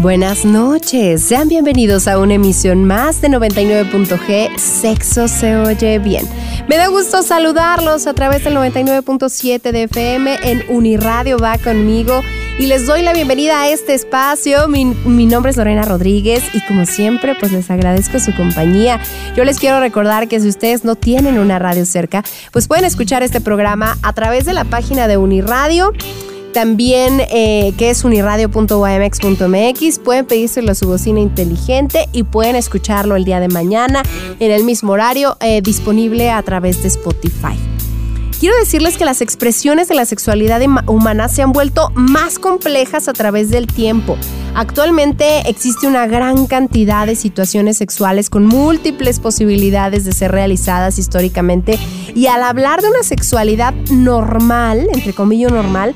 Buenas noches, sean bienvenidos a una emisión más de 99.g Sexo se oye bien. Me da gusto saludarlos a través del 99.7 de FM en Uniradio va conmigo y les doy la bienvenida a este espacio. Mi, mi, nombre es Lorena Rodríguez y como siempre pues les agradezco su compañía. Yo les quiero recordar que si ustedes no tienen una radio cerca pues pueden escuchar este programa a través de la página de Uniradio también, eh, que es uniradio.ymx.mx, pueden pedírselo a su bocina inteligente y pueden escucharlo el día de mañana en el mismo horario, eh, disponible a través de Spotify. Quiero decirles que las expresiones de la sexualidad humana se han vuelto más complejas a través del tiempo. Actualmente existe una gran cantidad de situaciones sexuales con múltiples posibilidades de ser realizadas históricamente y al hablar de una sexualidad normal, entre comillas normal,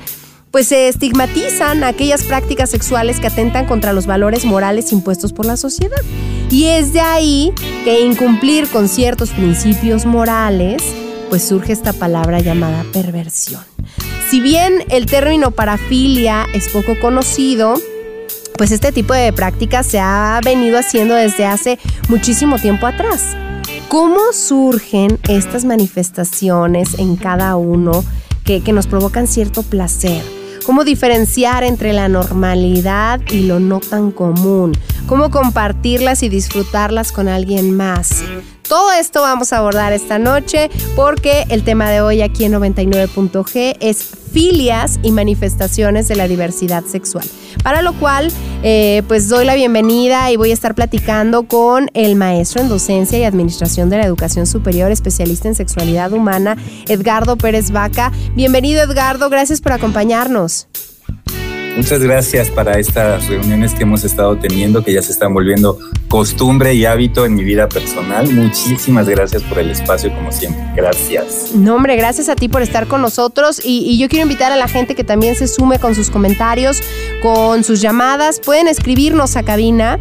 pues se estigmatizan aquellas prácticas sexuales que atentan contra los valores morales impuestos por la sociedad. Y es de ahí que incumplir con ciertos principios morales, pues surge esta palabra llamada perversión. Si bien el término parafilia es poco conocido, pues este tipo de prácticas se ha venido haciendo desde hace muchísimo tiempo atrás. ¿Cómo surgen estas manifestaciones en cada uno que, que nos provocan cierto placer? Cómo diferenciar entre la normalidad y lo no tan común, cómo compartirlas y disfrutarlas con alguien más. Todo esto vamos a abordar esta noche porque el tema de hoy aquí en 99.g es filias y manifestaciones de la diversidad sexual. Para lo cual, eh, pues doy la bienvenida y voy a estar platicando con el maestro en docencia y administración de la educación superior, especialista en sexualidad humana, Edgardo Pérez Vaca. Bienvenido Edgardo, gracias por acompañarnos. Muchas gracias para estas reuniones que hemos estado teniendo, que ya se están volviendo costumbre y hábito en mi vida personal. Muchísimas gracias por el espacio, como siempre. Gracias. No, hombre, gracias a ti por estar con nosotros. Y, y yo quiero invitar a la gente que también se sume con sus comentarios, con sus llamadas. Pueden escribirnos a cabina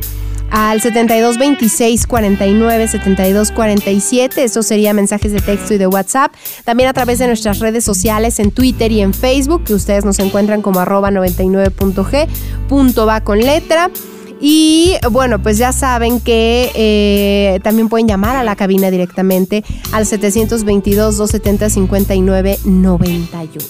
al 72 26 49 72 47. Eso sería mensajes de texto y de WhatsApp. También a través de nuestras redes sociales en Twitter y en Facebook, que ustedes nos encuentran como arroba 99.g, punto va con letra. Y bueno, pues ya saben que eh, también pueden llamar a la cabina directamente al 722-270-5991.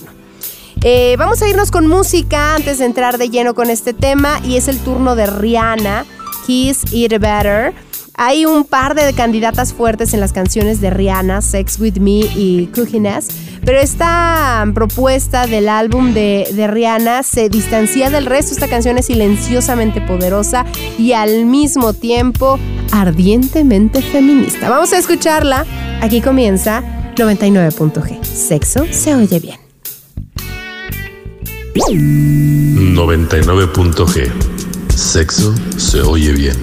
Eh, vamos a irnos con música antes de entrar de lleno con este tema y es el turno de Rihanna Kiss It Better. Hay un par de candidatas fuertes en las canciones de Rihanna, Sex With Me y Cookiness, pero esta propuesta del álbum de, de, Rihanna se distancia del resto. Esta canción es silenciosamente poderosa y al mismo tiempo ardientemente feminista. Vamos a escucharla. Aquí comienza 99.g. Sexo se oye bien. 99.g Sexo se oye bien.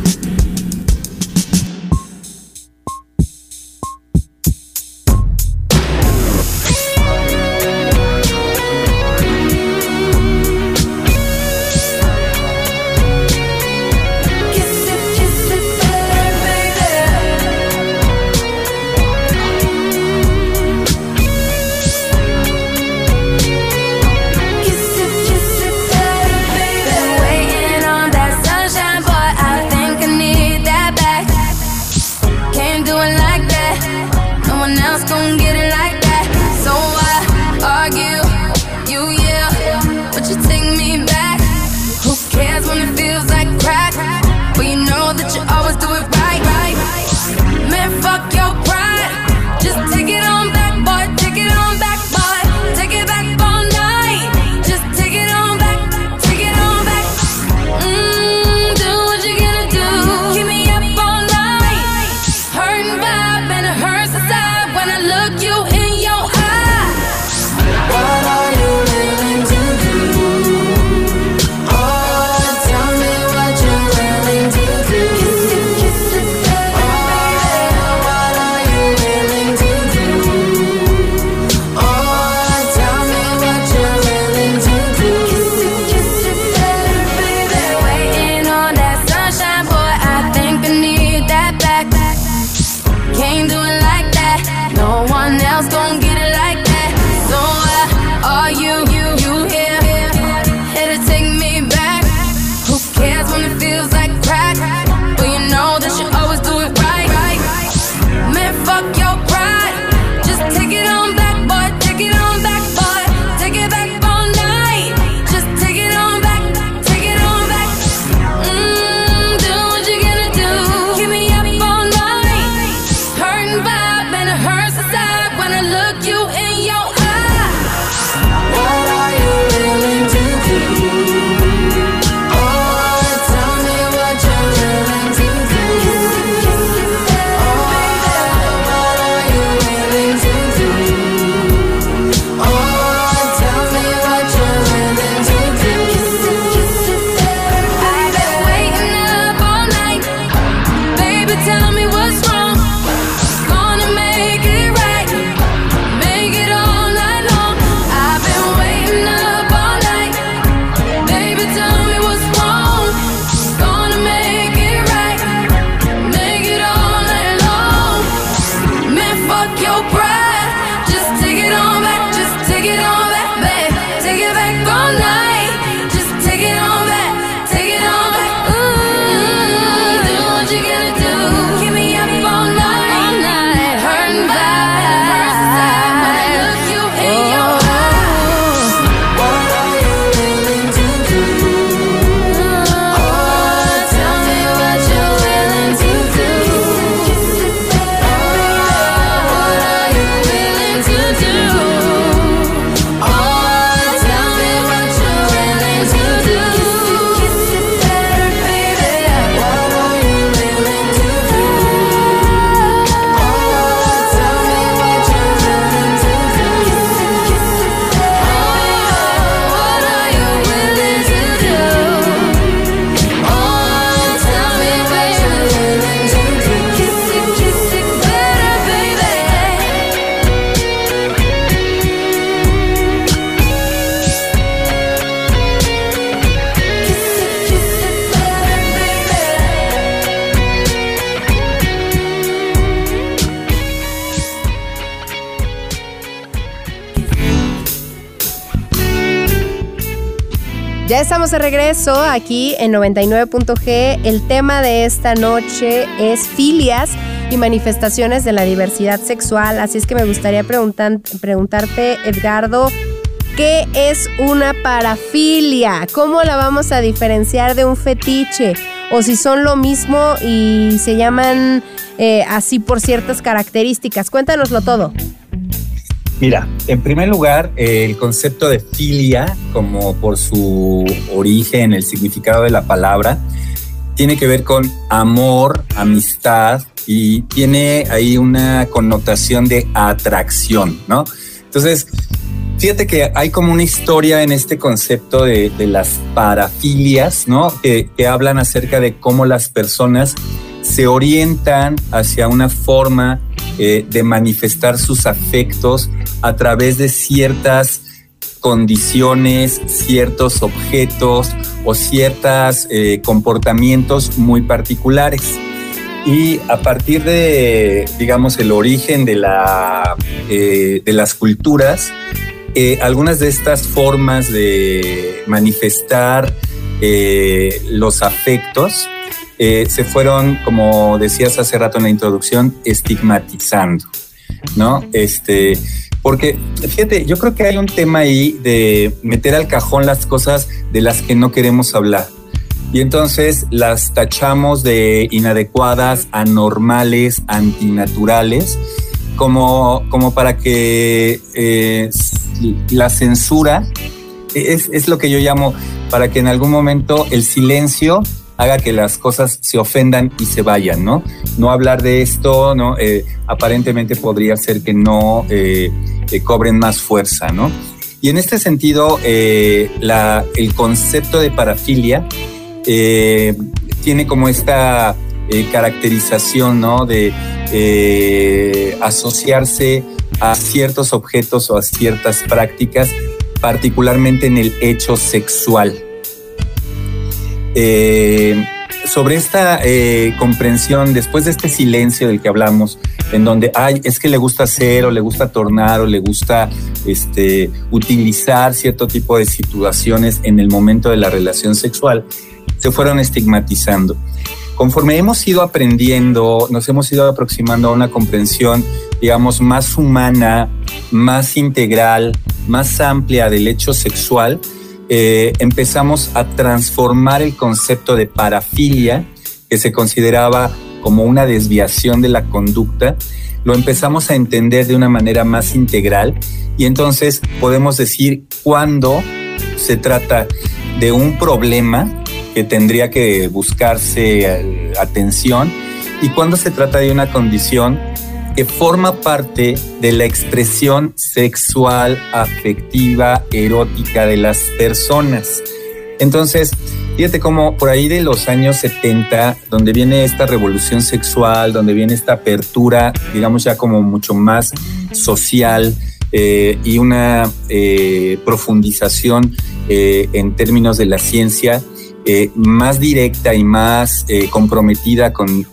De regreso aquí en 99.g. El tema de esta noche es filias y manifestaciones de la diversidad sexual. Así es que me gustaría preguntarte, Edgardo, ¿qué es una parafilia? ¿Cómo la vamos a diferenciar de un fetiche? O si son lo mismo y se llaman eh, así por ciertas características. Cuéntanoslo todo. Mira, en primer lugar, el concepto de filia, como por su origen, el significado de la palabra, tiene que ver con amor, amistad y tiene ahí una connotación de atracción, ¿no? Entonces, fíjate que hay como una historia en este concepto de, las parafilias, ¿no? Que, que hablan acerca de cómo las personas se orientan hacia una forma eh, de manifestar sus afectos a través de ciertas condiciones, ciertos objetos o ciertos eh, comportamientos muy particulares. Y a partir de, digamos, el origen de, la, eh, de las culturas, algunas de estas formas de manifestar los afectos eh, se fueron, como decías hace rato en la introducción, estigmatizando, ¿no? Este, porque, fíjate, yo creo que hay un tema ahí de meter al cajón las cosas de las que no queremos hablar. Y entonces las tachamos de inadecuadas, anormales, antinaturales, como, como para que eh, la censura es, es, lo que yo llamo para que en algún momento el silencio haga que las cosas se ofendan y se vayan, ¿no? No hablar de esto, ¿no? Eh, aparentemente podría ser que no eh, eh, cobren más fuerza, ¿no? Y en este sentido, la, el concepto de parafilia tiene como esta caracterización, ¿no? De asociarse a ciertos objetos o a ciertas prácticas, particularmente en el hecho sexual. Eh, sobre esta eh, comprensión, después de este silencio del que hablamos, en donde, ay, es que le gusta hacer o le gusta tornar o le gusta este, utilizar cierto tipo de situaciones en el momento de la relación sexual, se fueron estigmatizando. Conforme hemos ido aprendiendo, nos hemos ido aproximando a una comprensión, digamos, más humana, más integral, más amplia del hecho sexual, eh, empezamos a transformar el concepto de parafilia, que se consideraba como una desviación de la conducta, lo empezamos a entender de una manera más integral y entonces podemos decir cuándo se trata de un problema que tendría que buscarse eh, atención y cuándo se trata de una condición que forma parte de la expresión sexual, afectiva, erótica de las personas. Entonces, fíjate cómo por ahí de los años 70, donde viene esta revolución sexual, donde viene esta apertura, digamos ya como mucho más social eh, y una eh, profundización eh, en términos de la ciencia, eh, más directa y más eh, comprometida con,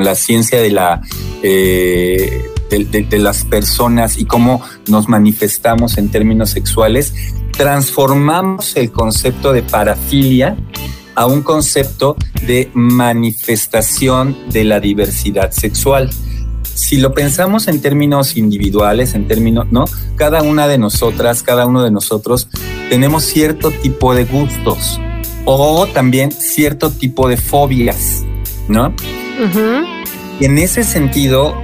la ciencia de, la, eh, de, las personas y cómo nos manifestamos en términos sexuales, transformamos el concepto de parafilia a un concepto de manifestación de la diversidad sexual. Si lo pensamos en términos individuales, en términos, ¿no? Cada una de nosotras, cada uno de nosotros tenemos cierto tipo de gustos, o también cierto tipo de fobias, ¿no? Y en ese sentido,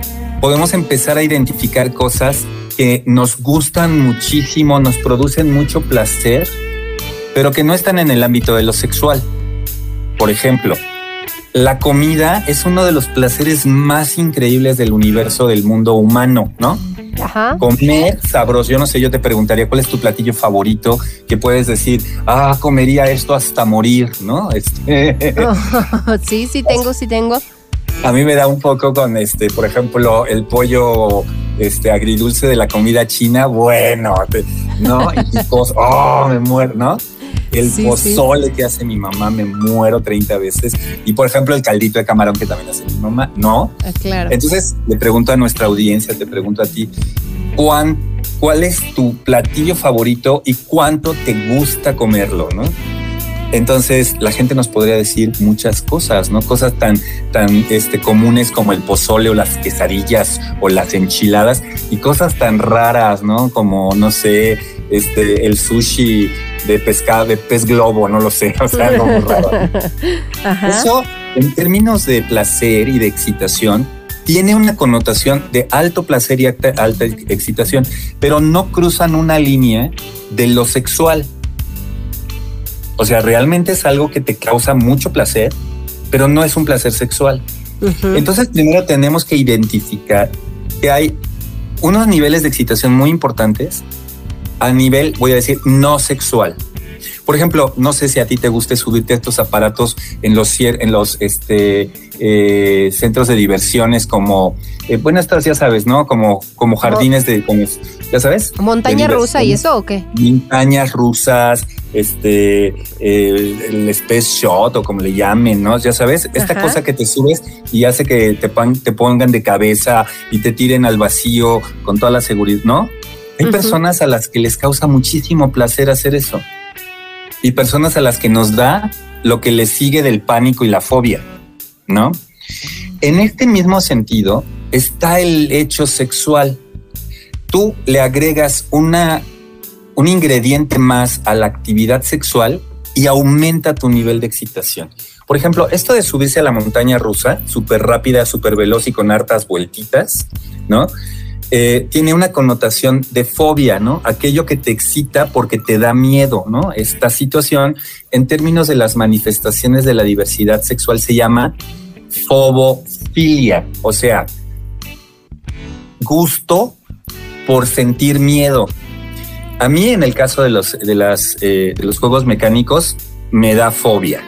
podemos empezar a identificar cosas que nos gustan muchísimo, nos producen mucho placer, pero que no están en el ámbito de lo sexual. Por ejemplo, la comida es uno de los placeres más increíbles del universo del mundo humano, ¿no? Comer sabroso. Yo no sé, yo te preguntaría cuál es tu platillo favorito que puedes decir, ah, comería esto hasta morir, ¿no? Este... sí, sí tengo, sí tengo. A mí me da un poco con este, por ejemplo, el pollo este agridulce de la comida china, bueno, ¿no? Y oh, me muero, ¿no? El pozole que hace mi mamá, me muero 30 veces. Y por ejemplo, el caldito de camarón que también hace mi mamá, no. Ah, claro. Entonces, le pregunto a nuestra audiencia, te pregunto a ti, ¿cuán cuál es tu platillo favorito y cuánto te gusta comerlo, ¿no? Entonces la gente nos podría decir muchas cosas, ¿no? Cosas tan, tan este, comunes como el pozole o las quesadillas o las enchiladas y cosas tan raras, ¿no? Como, no sé, este, el sushi de pescado, de pez globo, no lo sé, o sea, algo muy raro. Eso, en términos de placer y de excitación, tiene una connotación de alto placer y alta, alta excitación, pero no cruzan una línea de lo sexual. O sea, realmente es algo que te causa mucho placer, pero no es un placer sexual. Entonces, primero tenemos que identificar que hay unos niveles de excitación muy importantes a nivel, voy a decir, no sexual. Por ejemplo, no sé si a ti te guste subirte a estos aparatos en los, en los este, eh, centros de diversiones como, eh, bueno, estas ya sabes, ¿no? Como, como jardines de, ya sabes. ¿Montaña rusa y eso o qué? Montañas rusas, este, eh, el Space Shot o como le llamen, ¿no? Ya sabes, esta cosa que te subes y hace que te, te pongan de cabeza y te tiren al vacío con toda la seguridad, ¿no? Hay personas a las que les causa muchísimo placer hacer eso y personas a las que nos da lo que les sigue del pánico y la fobia, ¿no? En este mismo sentido está el hecho sexual. Tú le agregas una, un ingrediente más a la actividad sexual y aumenta tu nivel de excitación. Por ejemplo, esto de subirse a la montaña rusa, súper rápida, súper veloz y con hartas vueltitas, ¿no? Eh, tiene una connotación de fobia, ¿no? Aquello que te excita porque te da miedo, ¿no? Esta situación, en términos de las manifestaciones de la diversidad sexual, se llama fobofilia, o sea, gusto por sentir miedo. A mí, en el caso de los, de las, eh, de los juegos mecánicos, me da fobia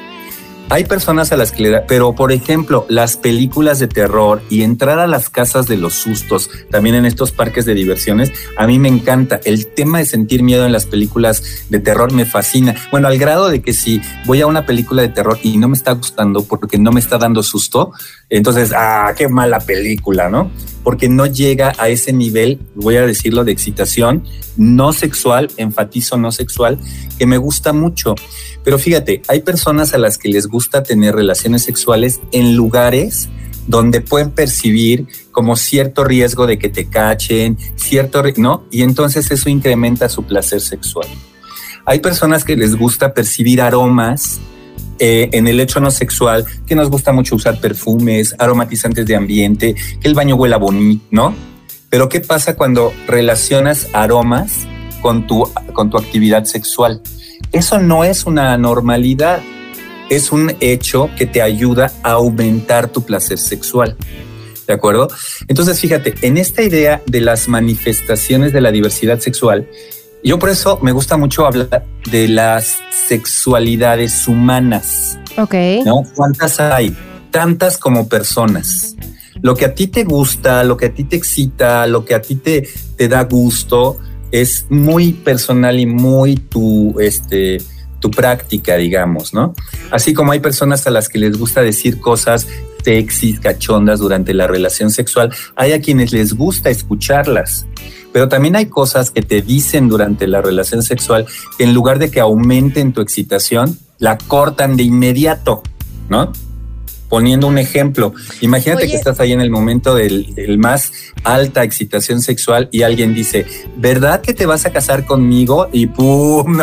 hay personas a las que le da, pero por ejemplo, las películas de terror y entrar a las casas de los sustos, también en estos parques de diversiones, a mí me encanta. El tema de sentir miedo en las películas de terror me fascina. Bueno, al grado de que si voy a una película de terror y no me está gustando porque no me está dando susto, entonces, ah, qué mala película, ¿no? Porque no llega a ese nivel, voy a decirlo, de excitación no sexual, enfatizo no sexual, que me gusta mucho. Pero fíjate, hay personas a las que les gusta tener relaciones sexuales en lugares donde pueden percibir como cierto riesgo de que te cachen, cierto, ¿no? Y entonces eso incrementa su placer sexual. Hay personas que les gusta percibir aromas eh, en el hecho no sexual, que nos gusta mucho usar perfumes, aromatizantes de ambiente, que el baño huela bonito, ¿no? Pero ¿qué pasa cuando relacionas aromas con tu, con tu actividad sexual? Eso no es una normalidad, es un hecho que te ayuda a aumentar tu placer sexual. ¿De acuerdo? Entonces, fíjate, en esta idea de las manifestaciones de la diversidad sexual, yo por eso me gusta mucho hablar de las sexualidades humanas. Ok. ¿No? ¿Cuántas hay? Tantas como personas. Lo que a ti te gusta, lo que a ti te excita, lo que a ti te, te da gusto, es muy personal y muy tu, este, tu práctica, digamos, ¿no? Así como hay personas a las que les gusta decir cosas sexys, cachondas durante la relación sexual, hay a quienes les gusta escucharlas. Pero también hay cosas que te dicen durante la relación sexual que en lugar de que aumenten tu excitación, la cortan de inmediato, ¿no? Poniendo un ejemplo, imagínate que estás ahí en el momento del, más alta excitación sexual y alguien dice, ¿verdad que te vas a casar conmigo? Y ¡pum!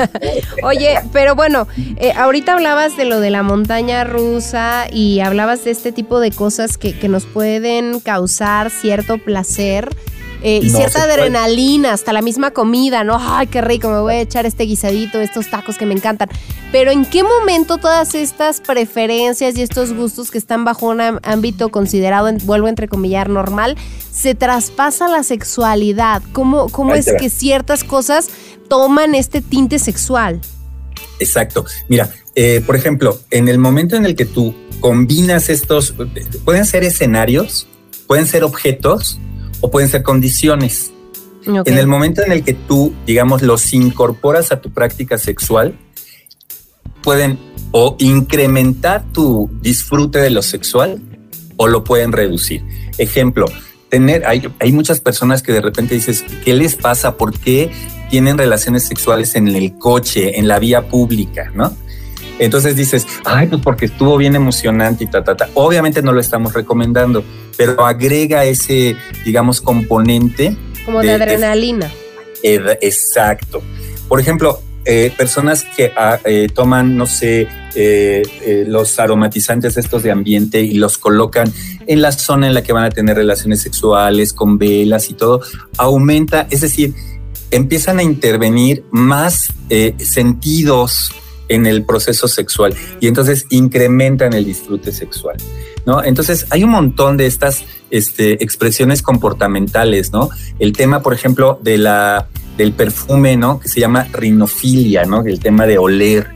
Oye, pero bueno, eh, ahorita hablabas de lo de la montaña rusa y hablabas de este tipo de cosas que, que nos pueden causar cierto placer. Eh, y cierta adrenalina, hasta la misma comida, ¿no? Ay, qué rico, me voy a echar este guisadito, estos tacos que me encantan. Pero ¿en qué momento todas estas preferencias y estos gustos que están bajo un ámbito considerado, vuelvo a entrecomillar, normal, se traspasa la sexualidad? ¿Cómo, cómo es que ciertas cosas toman este tinte sexual? Exacto. Mira, eh, por ejemplo, en el momento en el que tú combinas estos, pueden ser escenarios, pueden ser objetos, o pueden ser condiciones. En el momento en el que tú, digamos, los incorporas a tu práctica sexual, pueden o incrementar tu disfrute de lo sexual o lo pueden reducir. Ejemplo, tener, hay, hay muchas personas que de repente dices, ¿qué les pasa? ¿Por qué tienen relaciones sexuales en el coche, en la vía pública, no? Entonces dices, ay, pues porque estuvo bien emocionante y ta, ta, ta. Obviamente no lo estamos recomendando, pero agrega ese, digamos, componente. Como de, adrenalina. exacto. Por ejemplo, eh, personas que ah, eh, toman, no sé, eh, los aromatizantes estos de ambiente y los colocan en la zona en la que van a tener relaciones sexuales, con velas y todo, aumenta, es decir, empiezan a intervenir más sentidos en el proceso sexual y entonces incrementan el disfrute sexual, ¿no? Entonces hay un montón de estas este, expresiones comportamentales, ¿no? El tema, por ejemplo, de la, del perfume, ¿no? Que se llama rinofilia, ¿no? El tema de oler,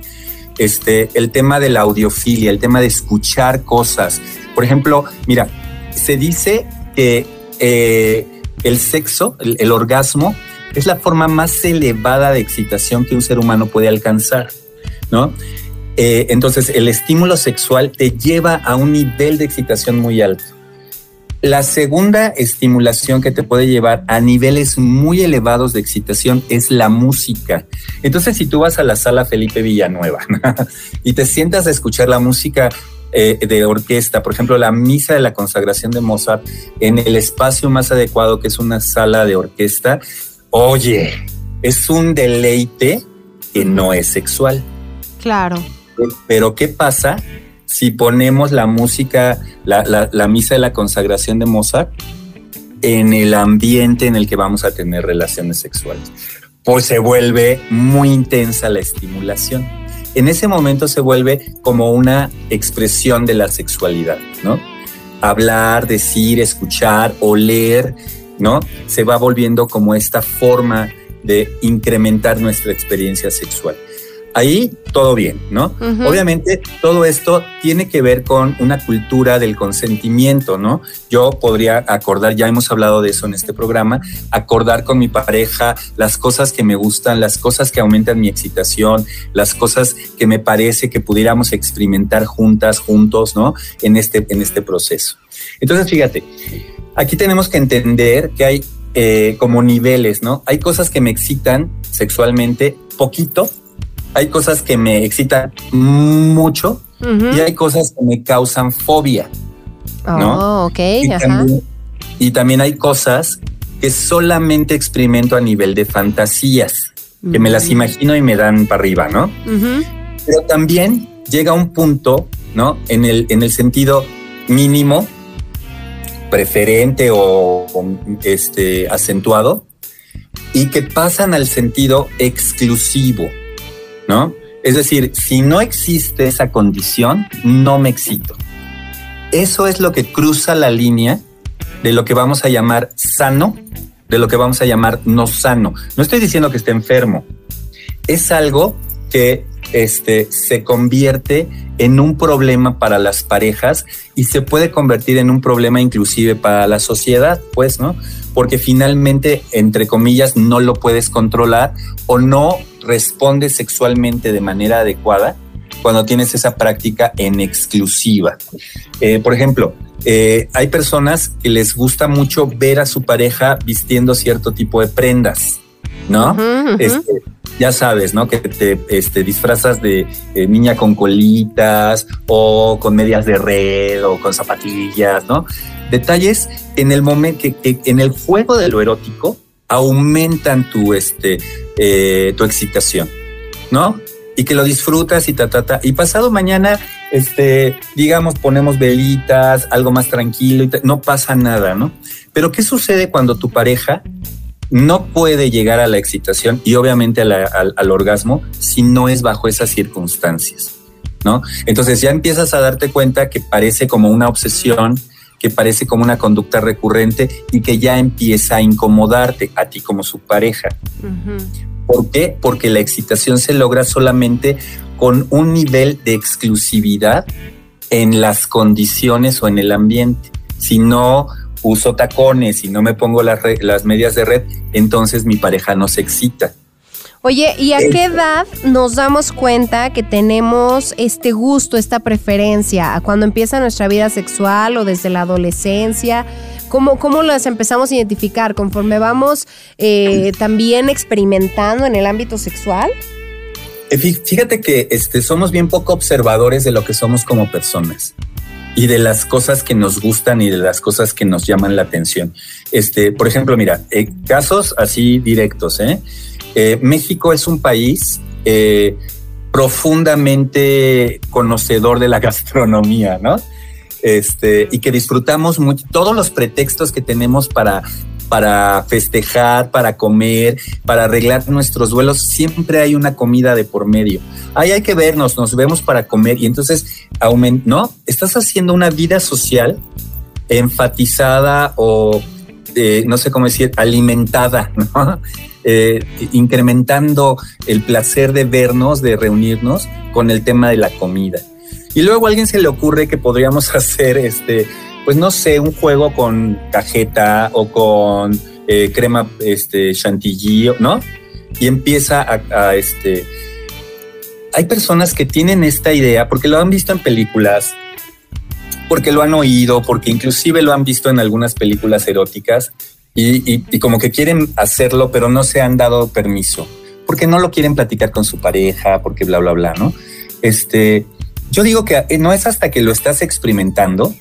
este, el tema de la audiofilia, el tema de escuchar cosas. Por ejemplo, mira, se dice que eh, el sexo, el orgasmo, es la forma más elevada de excitación que un ser humano puede alcanzar. ¿No? Eh, entonces, el estímulo sexual te lleva a un nivel de excitación muy alto. La segunda estimulación que te puede llevar a niveles muy elevados de excitación es la música. Entonces, si tú vas a la sala Felipe Villanueva y te sientas a escuchar la música eh, de orquesta, por ejemplo, la misa de la consagración de Mozart, en el espacio más adecuado que es una sala de orquesta, oye, es un deleite que no es sexual. Claro. Pero ¿qué pasa si ponemos la música, la, misa de la consagración de Mozart en el ambiente en el que vamos a tener relaciones sexuales? Pues se vuelve muy intensa la estimulación. En ese momento se vuelve como una expresión de la sexualidad, ¿no? Hablar, decir, escuchar, oler, ¿no? Se va volviendo como esta forma de incrementar nuestra experiencia sexual ahí todo bien, ¿no? Obviamente todo esto tiene que ver con una cultura del consentimiento, ¿no? Yo podría acordar, ya hemos hablado de eso en este programa, acordar con mi pareja las cosas que me gustan, las cosas que aumentan mi excitación, las cosas que me parece que pudiéramos experimentar juntas, juntos, ¿no? En este, en este proceso. Entonces, fíjate, aquí tenemos que entender que hay eh, como niveles, ¿no? Hay cosas que me excitan sexualmente poquito, hay cosas que me excitan mucho y hay cosas que me causan fobia. ¿no? Oh, ok, y, También, y también hay cosas que solamente experimento a nivel de fantasías, que me las mm. imagino y me dan para arriba, ¿no? Pero también llega un punto, ¿no? En el, en el sentido mínimo, preferente o, este, acentuado, y que pasan al sentido exclusivo. ¿No? Es decir, si no existe esa condición, no me excito. Eso es lo que cruza la línea de lo que vamos a llamar sano, de lo que vamos a llamar no sano. No estoy diciendo que esté enfermo. Es algo que este, se convierte en un problema para las parejas y se puede convertir en un problema inclusive para la sociedad, pues, ¿no? Porque finalmente, entre comillas, no lo puedes controlar o no responde sexualmente de manera adecuada cuando tienes esa práctica en exclusiva. Eh, por ejemplo, eh, hay personas que les gusta mucho ver a su pareja vistiendo cierto tipo de prendas, ¿no? Este, ya sabes, ¿no? Que te este, disfrazas de niña con colitas o con medias de red o con zapatillas, ¿no? Detalles en el momento que en el juego de lo erótico aumentan tu, este, eh, tu excitación, ¿no? Y que lo disfrutas y ta, ta, ta. Y pasado mañana, este, digamos, ponemos velitas, algo más tranquilo y no pasa nada, ¿no? Pero ¿qué sucede cuando tu pareja no puede llegar a la excitación y obviamente al, al orgasmo si no es bajo esas circunstancias? ¿No? Entonces ya empiezas a darte cuenta que parece como una obsesión, que parece como una conducta recurrente y que ya empieza a incomodarte a ti como su pareja. ¿Por qué? Porque la excitación se logra solamente con un nivel de exclusividad en las condiciones o en el ambiente. Si no uso tacones, si no me pongo las, las medias de red, entonces mi pareja no se excita. Oye, ¿y a qué edad nos damos cuenta que tenemos este gusto, esta preferencia? ¿A cuando empieza nuestra vida sexual o desde la adolescencia? ¿cómo, cómo las empezamos a identificar? ¿Conforme vamos eh, también experimentando en el ámbito sexual? Eh, fíjate que este, somos bien poco observadores de lo que somos como personas y de las cosas que nos gustan y de las cosas que nos llaman la atención. Este, por ejemplo, mira, eh, casos así directos. ¿eh? México es un país profundamente conocedor de la gastronomía, ¿no? Este, y que disfrutamos mucho, todos los pretextos que tenemos para para festejar, para comer, para arreglar nuestros duelos, siempre hay una comida de por medio. Ahí hay que vernos, nos vemos para comer y entonces, ¿no? Estás haciendo una vida social enfatizada o, eh, no sé cómo decir, alimentada, ¿no? Eh, incrementando el placer de vernos, de reunirnos con el tema de la comida. Y luego a alguien se le ocurre que podríamos hacer este, pues no sé, un juego con cajeta o con eh, crema este, chantilly, ¿no? Y empieza a, este. Hay personas que tienen esta idea porque lo han visto en películas, porque lo han oído, porque inclusive lo han visto en algunas películas eróticas y, como que quieren hacerlo, pero no se han dado permiso, porque no lo quieren platicar con su pareja, porque bla, bla, bla, ¿no? Este, yo digo que no es hasta que lo estás experimentando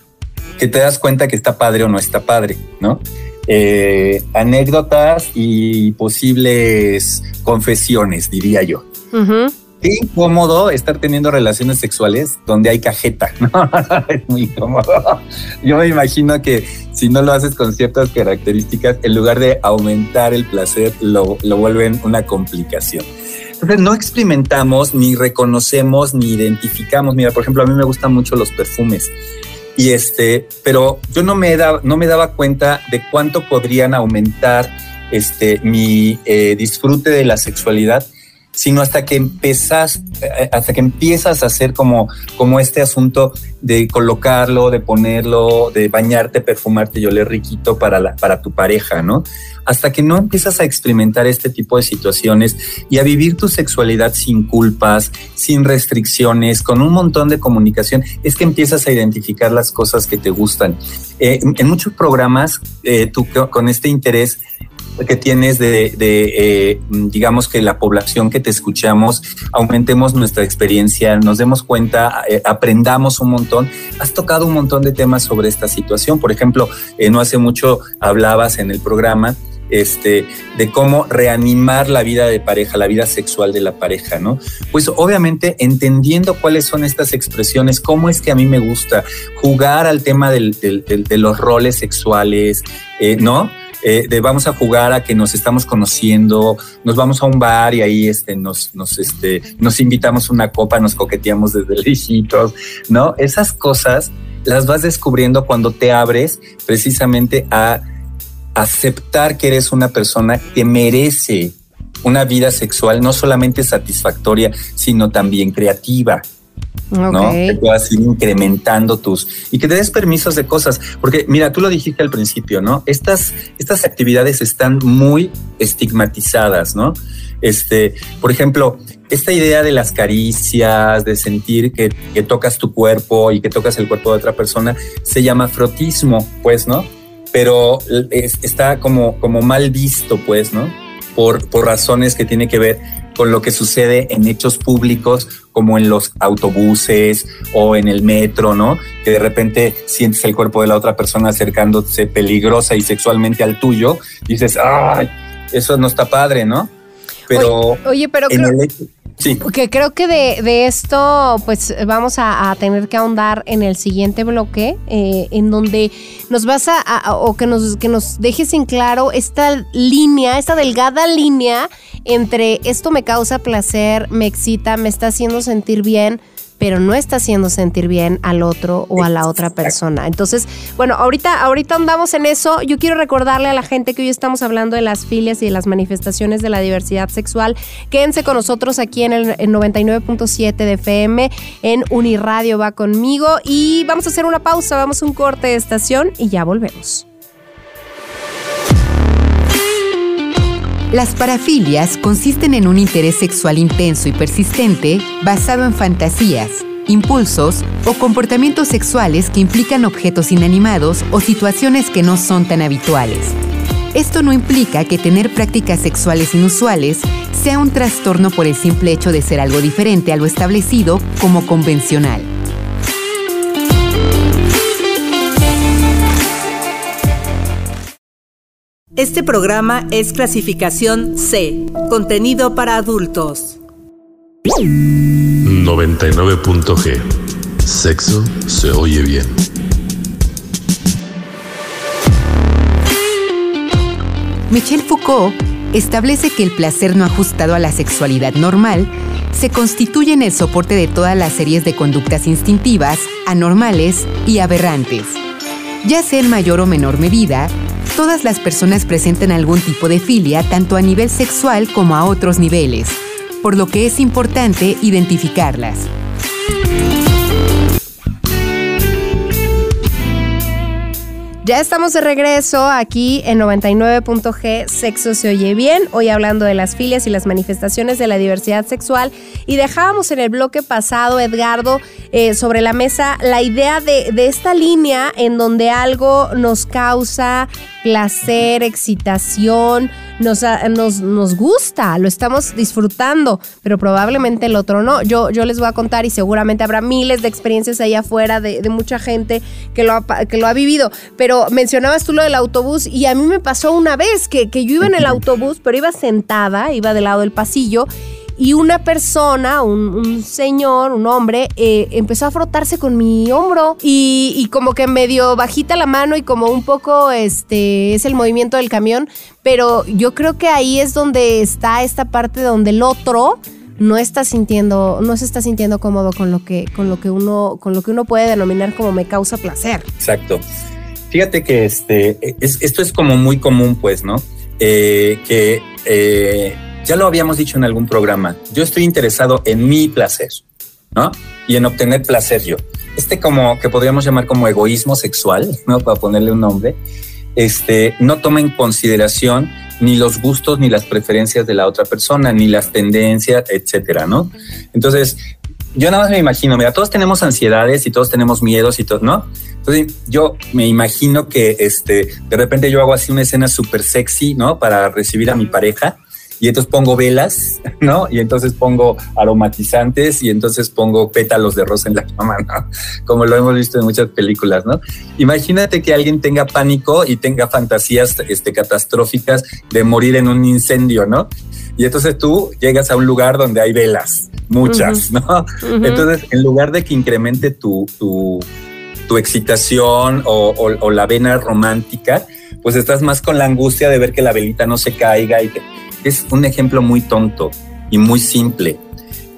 que te das cuenta que está padre o no está padre, ¿no? Eh, anécdotas y posibles confesiones, diría yo. Incómodo estar teniendo relaciones sexuales donde hay cajeta, ¿no? es muy incómodo. Yo me imagino que si no lo haces con ciertas características, en lugar de aumentar el placer, lo, lo vuelven una complicación. Entonces no experimentamos, ni reconocemos, ni identificamos. Mira, por ejemplo, a mí me gustan mucho los perfumes. Y este, pero yo no me, da, no me daba cuenta de cuánto podrían aumentar este, mi eh, disfrute de la sexualidad sino hasta que empezas, eh, hasta que empiezas a hacer como, como este asunto de colocarlo, de ponerlo, de bañarte, perfumarte y oler riquito para, para tu pareja, ¿no? Hasta que no empiezas a experimentar este tipo de situaciones y a vivir tu sexualidad sin culpas, sin restricciones, con un montón de comunicación, es que empiezas a identificar las cosas que te gustan. Eh, en muchos programas, eh, tú con este interés que tienes de, eh, digamos que la población que te escuchamos, aumentemos nuestra experiencia, nos demos cuenta, eh, aprendamos un montón. Has tocado un montón de temas sobre esta situación. Por ejemplo, eh, no hace mucho hablabas en el programa este, de cómo reanimar la vida de pareja, la vida sexual de la pareja, ¿no? Pues obviamente entendiendo cuáles son estas expresiones, cómo es que a mí me gusta jugar al tema de los roles sexuales, ¿no? Eh, de vamos a jugar a que nos estamos conociendo, nos vamos a un bar y ahí este, nos, nos, este, nos invitamos una copa, nos coqueteamos desde lejitos, ¿no? Esas cosas las vas descubriendo cuando te abres precisamente a aceptar que eres una persona que merece una vida sexual no solamente satisfactoria, sino también creativa. ¿No? Que puedas ir incrementando tus y que te des permisos de cosas, porque mira, tú lo dijiste al principio, ¿no? Estas, estas actividades están muy estigmatizadas, ¿no? Este, por ejemplo, esta idea de las caricias, de sentir que, que tocas tu cuerpo y que tocas el cuerpo de otra persona, se llama frotismo, pues, ¿no? Pero está como, como mal visto, pues, ¿no? Por, por razones que tiene que ver con lo que sucede en hechos públicos como en los autobuses o en el metro, ¿no? Que de repente sientes el cuerpo de la otra persona acercándose peligrosa y sexualmente al tuyo, dices, ay, eso no está padre, ¿no? Pero oye, pero Sí. Porque creo que de, esto, pues vamos a, tener que ahondar en el siguiente bloque, eh, en donde nos vas a, o que nos, que nos dejes en claro esta línea, esta delgada línea entre esto me causa placer, me excita, me está haciendo sentir bien pero no está haciendo sentir bien al otro o a la otra persona. Entonces, bueno, ahorita, ahorita andamos en eso. Yo quiero recordarle a la gente que hoy estamos hablando de las filias y de las manifestaciones de la diversidad sexual. Quédense con nosotros aquí en el 99.7 de FM, en Uniradio va conmigo y vamos a hacer una pausa, vamos a un corte de estación y ya volvemos. Las parafilias consisten en un interés sexual intenso y persistente basado en fantasías, impulsos o comportamientos sexuales que implican objetos inanimados o situaciones que no son tan habituales. Esto no implica que tener prácticas sexuales inusuales sea un trastorno por el simple hecho de ser algo diferente a lo establecido como convencional. Este programa es clasificación C, contenido para adultos. 99.g. Sexo se oye bien. Michel Foucault establece que el placer no ajustado a la sexualidad normal se constituye en el soporte de todas las series de conductas instintivas, anormales y aberrantes. Ya sea en mayor o menor medida, todas las personas presentan algún tipo de filia tanto a nivel sexual como a otros niveles, por lo que es importante identificarlas. Ya estamos de regreso aquí en 99.g Sexo se oye bien, hoy hablando de las filias y las manifestaciones de la diversidad sexual y dejábamos en el bloque pasado, Edgardo, eh, sobre la mesa la idea de, de esta línea en donde algo nos causa placer, excitación, nos, nos, nos, gusta, lo estamos disfrutando, pero probablemente el otro no. Yo, yo les voy a contar y seguramente habrá miles de experiencias allá afuera de, de mucha gente que lo, ha, que lo ha vivido. Pero mencionabas tú lo del autobús y a mí me pasó una vez que, que yo iba en el autobús, pero iba sentada, iba del lado del pasillo y una persona, un, señor, un hombre, eh, empezó a frotarse con mi hombro y, como que medio bajita la mano y como un poco este es el movimiento del camión, pero yo creo que ahí es donde está esta parte donde el otro no está sintiendo, no se está sintiendo cómodo con lo que, con lo que uno, con lo que uno puede denominar como me causa placer. Exacto. Fíjate que este, es, esto es como muy común, pues, ¿no? Eh, que eh, ya lo habíamos dicho en algún programa, yo estoy interesado en mi placer, ¿no? Y en obtener placer yo. Este como que podríamos llamar como egoísmo sexual, ¿no? Para ponerle un nombre, este, no toma en consideración ni los gustos ni las preferencias de la otra persona, ni las tendencias, etcétera, ¿no? Entonces, yo nada más me imagino, mira, todos tenemos ansiedades y todos tenemos miedos y todo, ¿no? Entonces yo me imagino que este, de repente yo hago así una escena súper sexy, ¿no? Para recibir a mi pareja y entonces pongo velas, ¿no? Y entonces pongo aromatizantes y entonces pongo pétalos de rosa en la cama, ¿no? Como lo hemos visto en muchas películas, ¿no? Imagínate que alguien tenga pánico y tenga fantasías este, catastróficas de morir en un incendio, ¿no? Y entonces tú llegas a un lugar donde hay velas, muchas, uh -huh. ¿no? Uh -huh. Entonces, en lugar de que incremente tu, tu, tu excitación o, o, o, la vena romántica, pues estás más con la angustia de ver que la velita no se caiga y que es un ejemplo muy tonto y muy simple,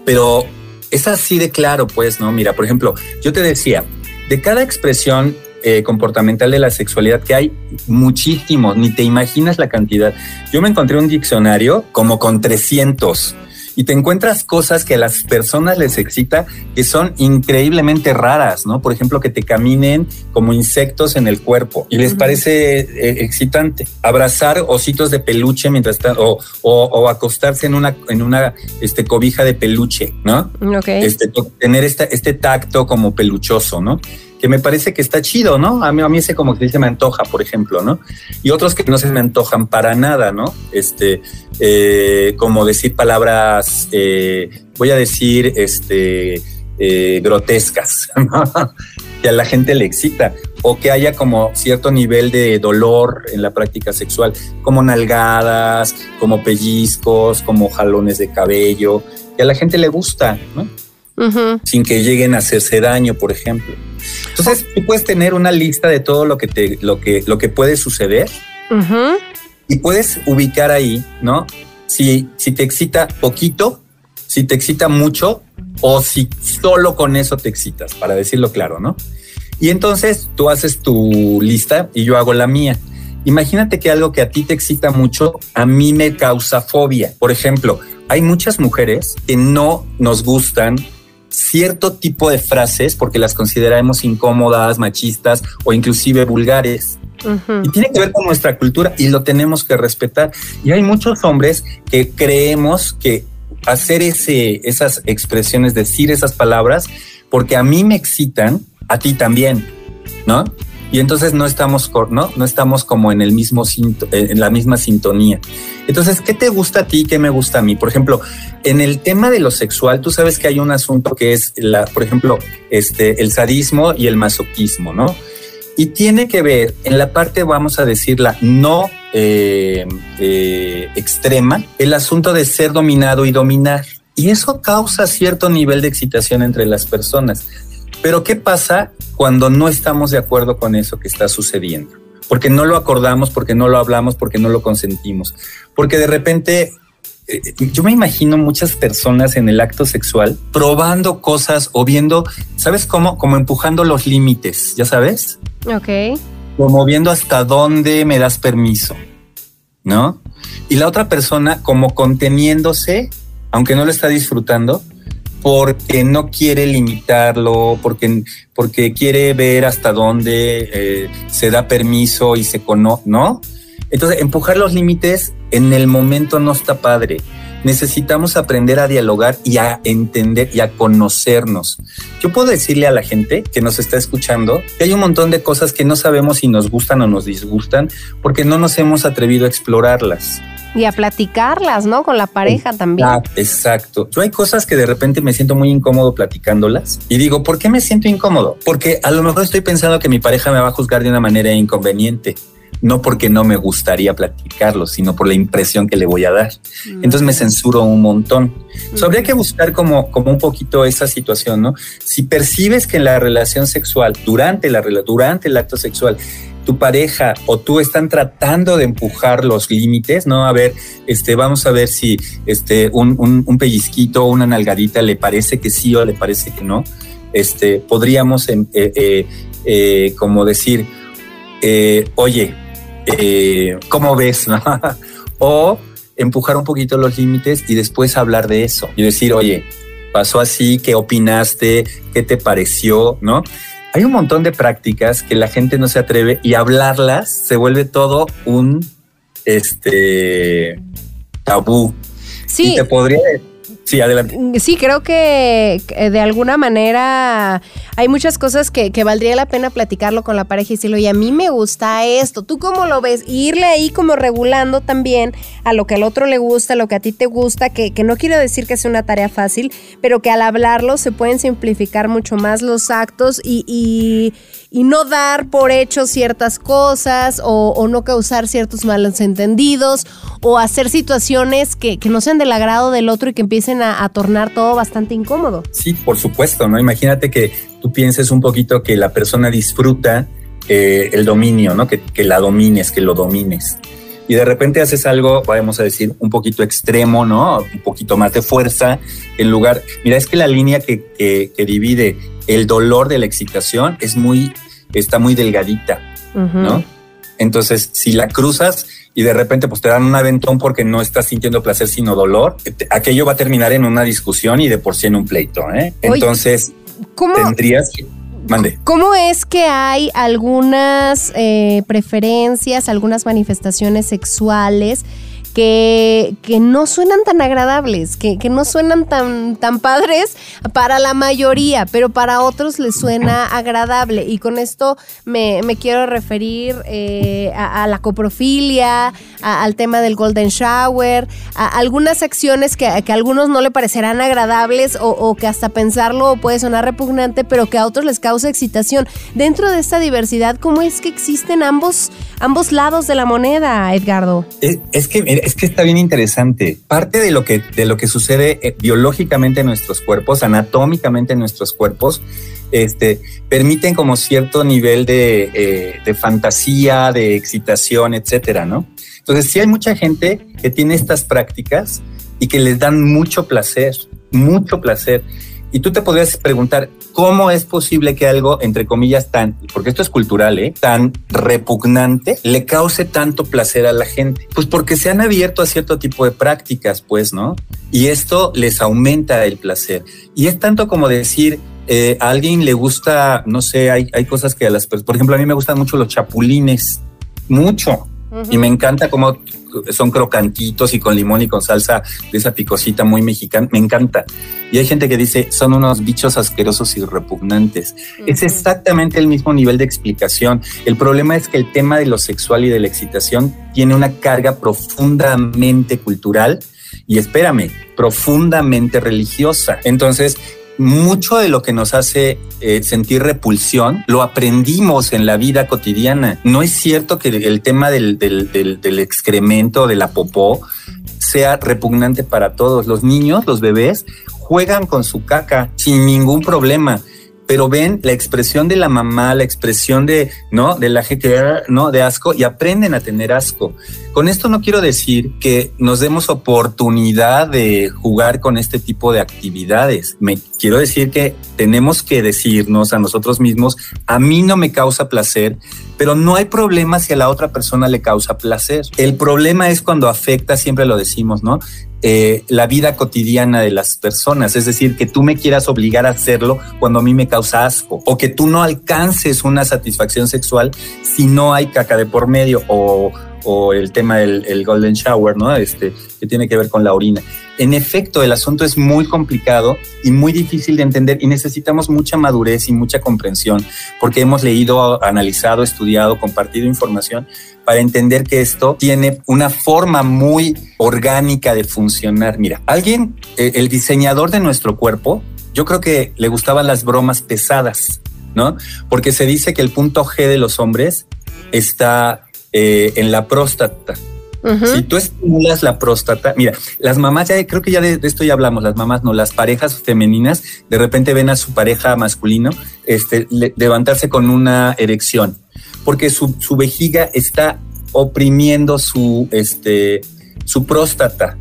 pero es así de claro, pues, ¿no? Mira, por ejemplo, yo te decía, de cada expresión eh, comportamental de la sexualidad que hay muchísimos, ni te imaginas la cantidad. Yo me encontré un diccionario como con 300 y te encuentras cosas que a las personas les excita que son increíblemente raras, ¿no? Por ejemplo, que te caminen como insectos en el cuerpo y les uh -huh. parece eh, excitante. Abrazar ositos de peluche mientras están, o, o, o, acostarse en una, en una este, cobija de peluche, ¿no? Okay. Este, tener esta, este tacto como peluchoso, ¿no? Que me parece que está chido, ¿no? A mí, a mí ese como que se me antoja, por ejemplo, ¿no? Y otros que no se me antojan para nada, ¿no? Este, eh, como decir palabras, eh, voy a decir, este, eh, grotescas, ¿no? que a la gente le excita, o que haya como cierto nivel de dolor en la práctica sexual, como nalgadas, como pellizcos, como jalones de cabello, que a la gente le gusta, ¿no? Uh -huh. Sin que lleguen a hacerse daño, por ejemplo. Entonces, tú puedes tener una lista de todo lo que te, lo que, lo que puede suceder uh -huh. y puedes ubicar ahí, ¿no? Si, si te excita poquito, si te excita mucho o si solo con eso te excitas, para decirlo claro, ¿no? Y entonces tú haces tu lista y yo hago la mía. Imagínate que algo que a ti te excita mucho, a mí me causa fobia. Por ejemplo, hay muchas mujeres que no nos gustan cierto tipo de frases porque las consideramos incómodas, machistas o inclusive vulgares. Uh -huh. Y tiene que ver con nuestra cultura y lo tenemos que respetar. Y hay muchos hombres que creemos que hacer ese, esas expresiones, decir esas palabras, porque a mí me excitan, a ti también, ¿no? Y entonces no estamos, ¿no? No estamos como en el mismo en la misma sintonía. Entonces, ¿qué te gusta a ti? ¿Qué me gusta a mí? Por ejemplo, en el tema de lo sexual, tú sabes que hay un asunto que es la, por ejemplo, este, el sadismo y el masoquismo, ¿no? Y tiene que ver en la parte, vamos a decirla, no eh, eh, extrema, el asunto de ser dominado y dominar. Y eso causa cierto nivel de excitación entre las personas. Pero ¿qué pasa cuando no estamos de acuerdo con eso que está sucediendo? Porque no lo acordamos, porque no lo hablamos, porque no lo consentimos. Porque de repente eh, yo me imagino muchas personas en el acto sexual probando cosas o viendo, ¿sabes cómo? Como empujando los límites, ¿ya sabes? Ok. Como viendo hasta dónde me das permiso, ¿no? Y la otra persona como conteniéndose, aunque no lo está disfrutando, porque no quiere limitarlo, porque, porque quiere ver hasta dónde eh, se da permiso y se conoce, ¿no? Entonces, empujar los límites en el momento no está padre. Necesitamos aprender a dialogar y a entender y a conocernos. Yo puedo decirle a la gente que nos está escuchando que hay un montón de cosas que no sabemos si nos gustan o nos disgustan porque no nos hemos atrevido a explorarlas. Y a platicarlas, ¿no? Con la pareja también. Exacto. Yo hay cosas que de repente me siento muy incómodo platicándolas y digo, ¿por qué me siento incómodo? Porque a lo mejor estoy pensando que mi pareja me va a juzgar de una manera inconveniente no porque no me gustaría platicarlo, sino por la impresión que le voy a dar. Mm. Entonces me censuro un montón. habría que buscar como, como un poquito esa situación, ¿no? Si percibes que en la relación sexual, durante, la, durante el acto sexual, tu pareja o tú están tratando de empujar los límites, ¿no? A ver, este, vamos a ver si este, un, un, pellizquito o una nalgadita le parece que sí o le parece que no. Este, podríamos, em, eh, eh, eh, como decir, oye, ¿cómo ves? o empujar un poquito los límites y después hablar de eso y decir, oye, pasó así, ¿qué opinaste? ¿Qué te pareció? ¿No? hay un montón de prácticas que la gente no se atreve y hablarlas se vuelve todo un este tabú. Sí. Y te podría Sí, adelante. Sí, creo que de alguna manera hay muchas cosas que, valdría la pena platicarlo con la pareja y decirle, oye, a mí me gusta esto, ¿tú cómo lo ves? irle ahí como regulando también a lo que al otro le gusta, a lo que a ti te gusta, que, que no quiero decir que sea una tarea fácil, pero que al hablarlo se pueden simplificar mucho más los actos y, y, no dar por hecho ciertas cosas o, no causar ciertos malos entendidos o hacer situaciones que, que no sean del agrado del otro y que empiecen a, tornar todo bastante incómodo. Sí, por supuesto, ¿no? Imagínate que tú pienses un poquito que la persona disfruta eh, el dominio, ¿no? Que, la domines, que lo domines. Y de repente haces algo, vamos a decir, un poquito extremo, ¿no? Un poquito más de fuerza, en lugar, mira, es que la línea que, divide el dolor de la excitación es muy, está muy delgadita, ¿no? Entonces, si la cruzas, y de repente pues te dan un aventón porque no estás sintiendo placer sino dolor, aquello va a terminar en una discusión y de por sí en un pleito. ¿eh? Entonces, ¿cómo, tendrías... Mande. ¿Cómo es que hay algunas eh, preferencias, algunas manifestaciones sexuales que, que no suenan tan agradables, que, que, no suenan tan, tan padres para la mayoría, pero para otros les suena agradable. Y con esto me, me quiero referir eh, a, la coprofilia, al tema del golden shower, a algunas acciones que, que a algunos no le parecerán agradables o, que hasta pensarlo puede sonar repugnante, pero que a otros les causa excitación. Dentro de esta diversidad, ¿cómo es que existen ambos, ambos lados de la moneda, Edgardo? Es, es que es que está bien interesante. Parte de lo que, de lo que sucede eh, biológicamente en nuestros cuerpos, anatómicamente en nuestros cuerpos, este, permiten como cierto nivel de, eh, de fantasía, de excitación, etcétera, ¿no? Entonces, sí hay mucha gente que tiene estas prácticas y que les dan mucho placer, mucho placer. Y tú te podrías preguntar, ¿cómo es posible que algo, entre comillas, tan, porque esto es cultural, ¿eh? tan repugnante, le cause tanto placer a la gente? Pues porque se han abierto a cierto tipo de prácticas, pues, ¿no? Y esto les aumenta el placer. Y es tanto como decir, eh, a alguien le gusta, no sé, hay, hay cosas que a las personas, por ejemplo, a mí me gustan mucho los chapulines, mucho. Y me encanta como son crocantitos y con limón y con salsa de esa picosita muy mexicana, me encanta. Y hay gente que dice, son unos bichos asquerosos y repugnantes. Es exactamente el mismo nivel de explicación. El problema es que el tema de lo sexual y de la excitación tiene una carga profundamente cultural y espérame, profundamente religiosa. Entonces, mucho de lo que nos hace eh, sentir repulsión lo aprendimos en la vida cotidiana. No es cierto que el tema del, del, del, del excremento, de la popó, sea repugnante para todos. Los niños, los bebés, juegan con su caca sin ningún problema pero ven la expresión de la mamá, la expresión de, ¿no? De la gente, ¿no? De asco y aprenden a tener asco. Con esto no quiero decir que nos demos oportunidad de jugar con este tipo de actividades. Me quiero decir que tenemos que decirnos a nosotros mismos, a mí no me causa placer, pero no hay problema si a la otra persona le causa placer. El problema es cuando afecta, siempre lo decimos, ¿no? Eh, la vida cotidiana de las personas. Es decir, que tú me quieras obligar a hacerlo cuando a mí me causa asco o que tú no alcances una satisfacción sexual si no hay caca de por medio o, o el tema del golden shower, ¿no? Este, que tiene que ver con la orina. En efecto, el asunto es muy complicado y muy difícil de entender y necesitamos mucha madurez y mucha comprensión porque hemos leído, analizado, estudiado, compartido información para entender que esto tiene una forma muy orgánica de funcionar. Mira, alguien, eh, el diseñador de nuestro cuerpo, yo creo que le gustaban las bromas pesadas, ¿no? Porque se dice que el punto G de los hombres está eh, en la próstata. Si tú estimulas la próstata, mira, las mamás, ya creo que ya de, esto ya hablamos, las mamás no, las parejas femeninas de repente ven a su pareja masculino este, levantarse con una erección porque su, su vejiga está oprimiendo su, este, su próstata.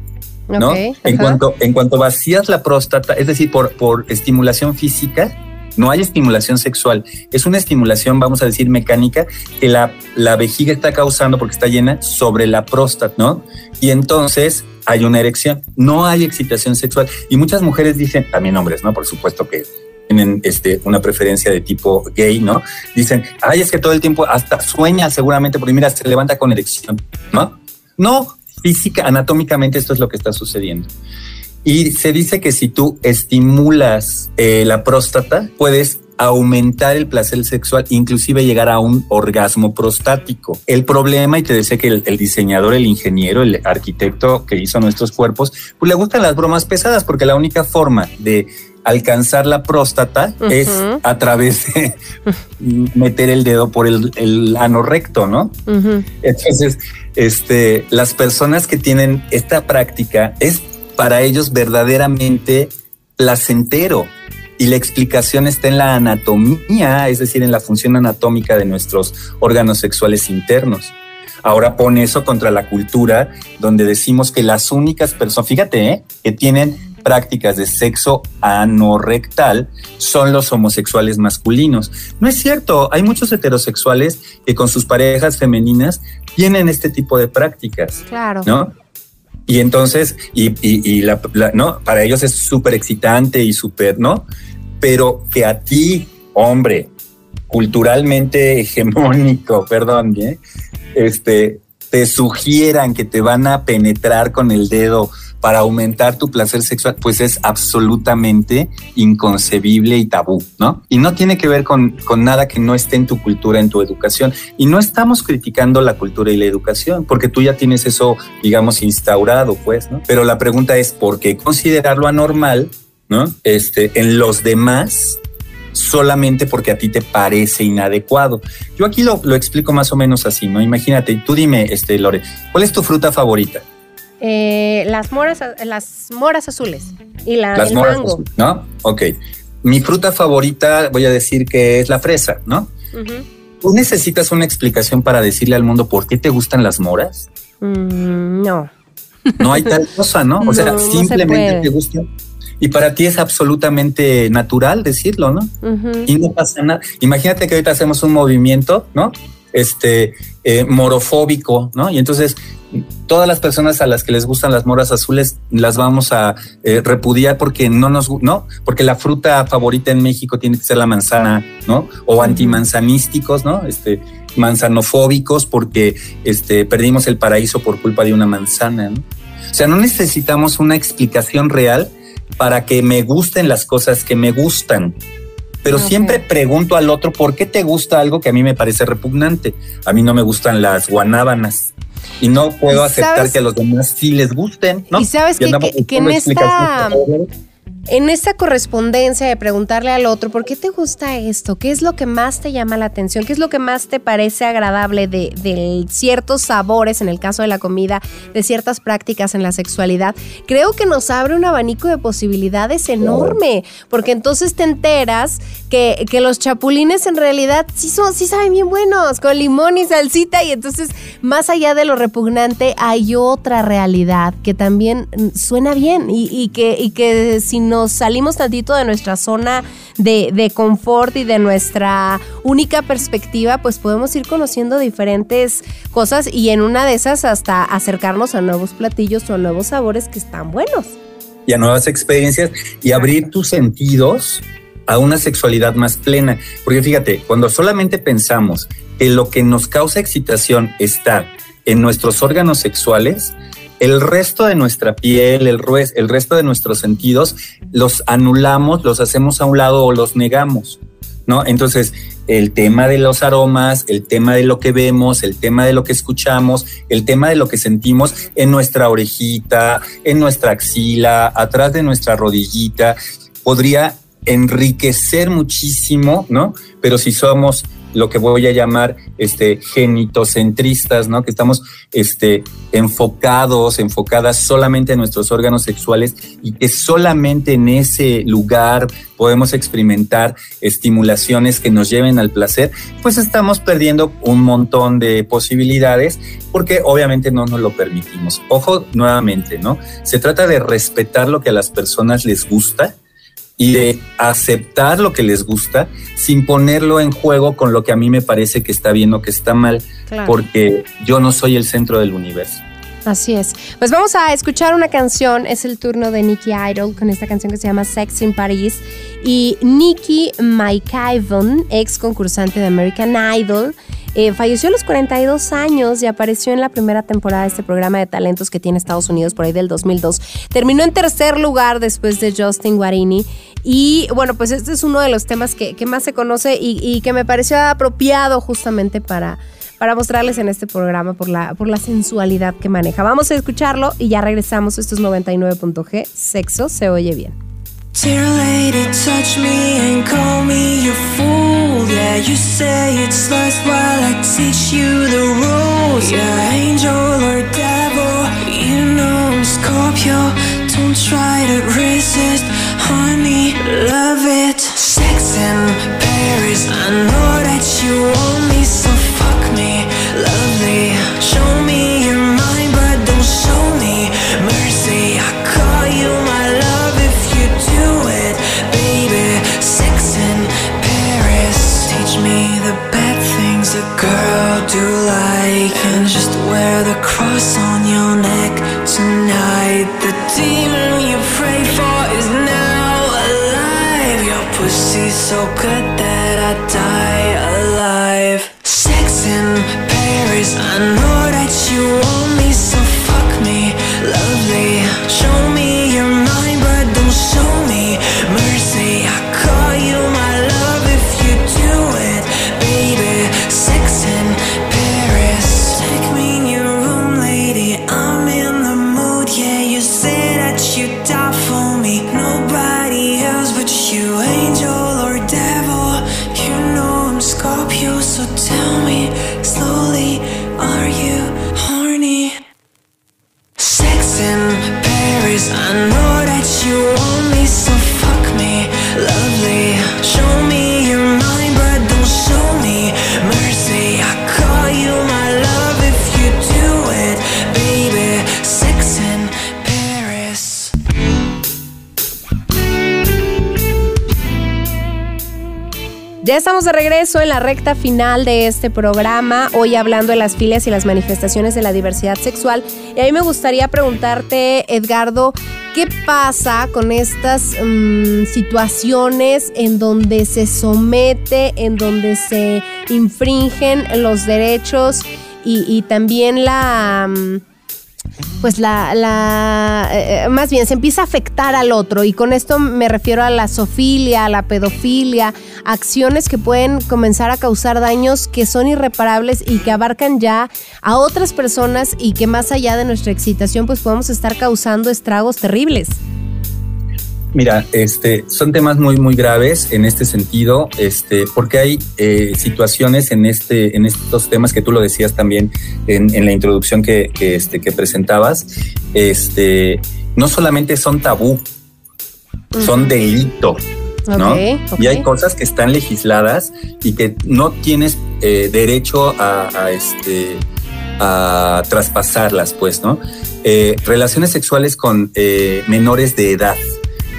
¿no? en, cuanto, en cuanto vacías la próstata, es decir, por, por estimulación física, no hay estimulación sexual, es una estimulación, vamos a decir, mecánica que la, la vejiga está causando porque está llena sobre la próstata, ¿no? Y entonces hay una erección, no hay excitación sexual. Y muchas mujeres dicen, también hombres, ¿no? Por supuesto que tienen este, una preferencia de tipo gay, ¿no? Dicen, ay, es que todo el tiempo hasta sueña seguramente porque mira, se levanta con erección, ¿no? No, física, anatómicamente esto es lo que está sucediendo. Y se dice que si tú estimulas eh, la próstata, puedes aumentar el placer sexual, inclusive llegar a un orgasmo prostático. El problema, y te decía que el, diseñador, el ingeniero, el arquitecto que hizo nuestros cuerpos, pues le gustan las bromas pesadas, porque la única forma de alcanzar la próstata es a través de meter el dedo por el, ano recto, ¿no? Entonces, este, las personas que tienen esta práctica es para ellos verdaderamente placentero. Y la explicación está en la anatomía, es decir, en la función anatómica de nuestros órganos sexuales internos. Ahora pone eso contra la cultura, donde decimos que las únicas personas, fíjate, ¿eh? que tienen prácticas de sexo anorrectal son los homosexuales masculinos. No es cierto, hay muchos heterosexuales que con sus parejas femeninas tienen este tipo de prácticas. Claro. ¿No? Y entonces, y, la, ¿no? Para ellos es súper excitante y súper, ¿no? Pero que a ti, hombre, culturalmente hegemónico, perdón, ¿eh? este, te sugieran que te van a penetrar con el dedo para aumentar tu placer sexual, pues es absolutamente inconcebible y tabú, ¿no? Y no tiene que ver con, con nada que no esté en tu cultura, en tu educación. Y no estamos criticando la cultura y la educación, porque tú ya tienes eso, digamos, instaurado, pues, ¿no? Pero la pregunta es, ¿por qué considerarlo anormal, ¿no? Este, en los demás solamente porque a ti te parece inadecuado. Yo aquí lo, lo, explico más o menos así, ¿no? Imagínate, tú dime, este, Lore, ¿cuál es tu fruta favorita? Eh, las moras, las moras azules y la, las moras Azules, ¿no? Ok. Mi fruta favorita, voy a decir que es la fresa, ¿no? ¿Tú necesitas una explicación para decirle al mundo por qué te gustan las moras? Mm, no. No hay tal cosa, ¿no? O sea, simplemente te gustan. Y para ti es absolutamente natural decirlo, ¿no? Y no pasa nada. Imagínate que ahorita hacemos un movimiento, ¿no? Este, eh, morofóbico, ¿no? Y entonces todas las personas a las que les gustan las moras azules las vamos a eh, repudiar porque no nos, no, porque la fruta favorita en México tiene que ser la manzana, ¿no? O antimanzanísticos, ¿no? Este, manzanofóbicos porque este, perdimos el paraíso por culpa de una manzana. ¿no? O sea, no necesitamos una explicación real para que me gusten las cosas que me gustan. Pero siempre pregunto al otro, ¿por qué te gusta algo que a mí me parece repugnante? A mí no me gustan las guanábanas y no puedo aceptar que a los demás sí les gusten. ¿no? Y sabes que, que en esta en esta correspondencia de preguntarle al otro, ¿por qué te gusta esto? ¿Qué es lo que más te llama la atención? ¿Qué es lo que más te parece agradable de, ciertos sabores, en el caso de la comida, de ciertas prácticas en la sexualidad? Creo que nos abre un abanico de posibilidades enorme, porque entonces te enteras que, los chapulines en realidad sí, son, sí saben bien buenos, con limón y salsita, y entonces más allá de lo repugnante hay otra realidad que también suena bien y, que, y que si no nos salimos tantito de nuestra zona de, confort y de nuestra única perspectiva, pues podemos ir conociendo diferentes cosas y en una de esas hasta acercarnos a nuevos platillos o a nuevos sabores que están buenos. Y a nuevas experiencias y abrir tus sentidos a una sexualidad más plena. Porque fíjate, cuando solamente pensamos que lo que nos causa excitación está en nuestros órganos sexuales, el resto de nuestra piel, el, el resto de nuestros sentidos, los anulamos, los hacemos a un lado o los negamos. ¿No? Entonces, el tema de los aromas, el tema de lo que vemos, el tema de lo que escuchamos, el tema de lo que sentimos en nuestra orejita, en nuestra axila, atrás de nuestra rodillita, podría enriquecer muchísimo, ¿no? Pero si somos lo que voy a llamar este genitocentristas, ¿no? Que estamos este enfocados, enfocadas solamente en nuestros órganos sexuales y que solamente en ese lugar podemos experimentar estimulaciones que nos lleven al placer, pues estamos perdiendo un montón de posibilidades porque obviamente no nos lo permitimos. Ojo nuevamente, ¿no? Se trata de respetar lo que a las personas les gusta y de aceptar lo que les gusta sin ponerlo en juego con lo que a mí me parece que está bien o que está mal, porque yo no soy el centro del universo. Así es. Pues vamos a escuchar una canción, es el turno de Nicky Idol con esta canción que se llama Sex in Paris y Nicky McIvon, ex concursante de American Idol, eh, falleció a los 42 años y apareció en la primera temporada de este programa de talentos que tiene Estados Unidos por ahí del 2002. Terminó en tercer lugar después de Justin Guarini. Y bueno, pues este es uno de los temas que, más se conoce y, que me pareció apropiado justamente para, para mostrarles en este programa por la, por la sensualidad que maneja. Vamos a escucharlo y ya regresamos. Esto es 99.g. Sexo se oye bien. Dear lady, touch me and call me your fool. Yeah, you say it's lust while I teach you the rules. Yeah, angel or devil, you know Scorpio. Don't try to resist, honey, love it. Sex in Paris, I know that you want me, la recta final de este programa, hoy hablando de las filias y las manifestaciones de la diversidad sexual. Y a mí me gustaría preguntarte, Edgardo, ¿qué pasa con estas mm, situaciones en donde se somete, en donde se infringen los derechos y, también la... Mm, pues la, la eh, más bien se empieza a afectar al otro y con esto me refiero a la sofilia, a la pedofilia, acciones que pueden comenzar a causar daños que son irreparables y que abarcan ya a otras personas y que más allá de nuestra excitación pues podemos estar causando estragos terribles. Mira, este, son temas muy, muy graves en este sentido, este, porque hay eh, situaciones en, este, en estos temas que tú lo decías también en, la introducción que, este, que presentabas, este, no solamente son tabú, son delito. ¿no? Y hay cosas que están legisladas y que no tienes eh, derecho a, este, a traspasarlas, pues, ¿no? Eh, relaciones sexuales con menores de edad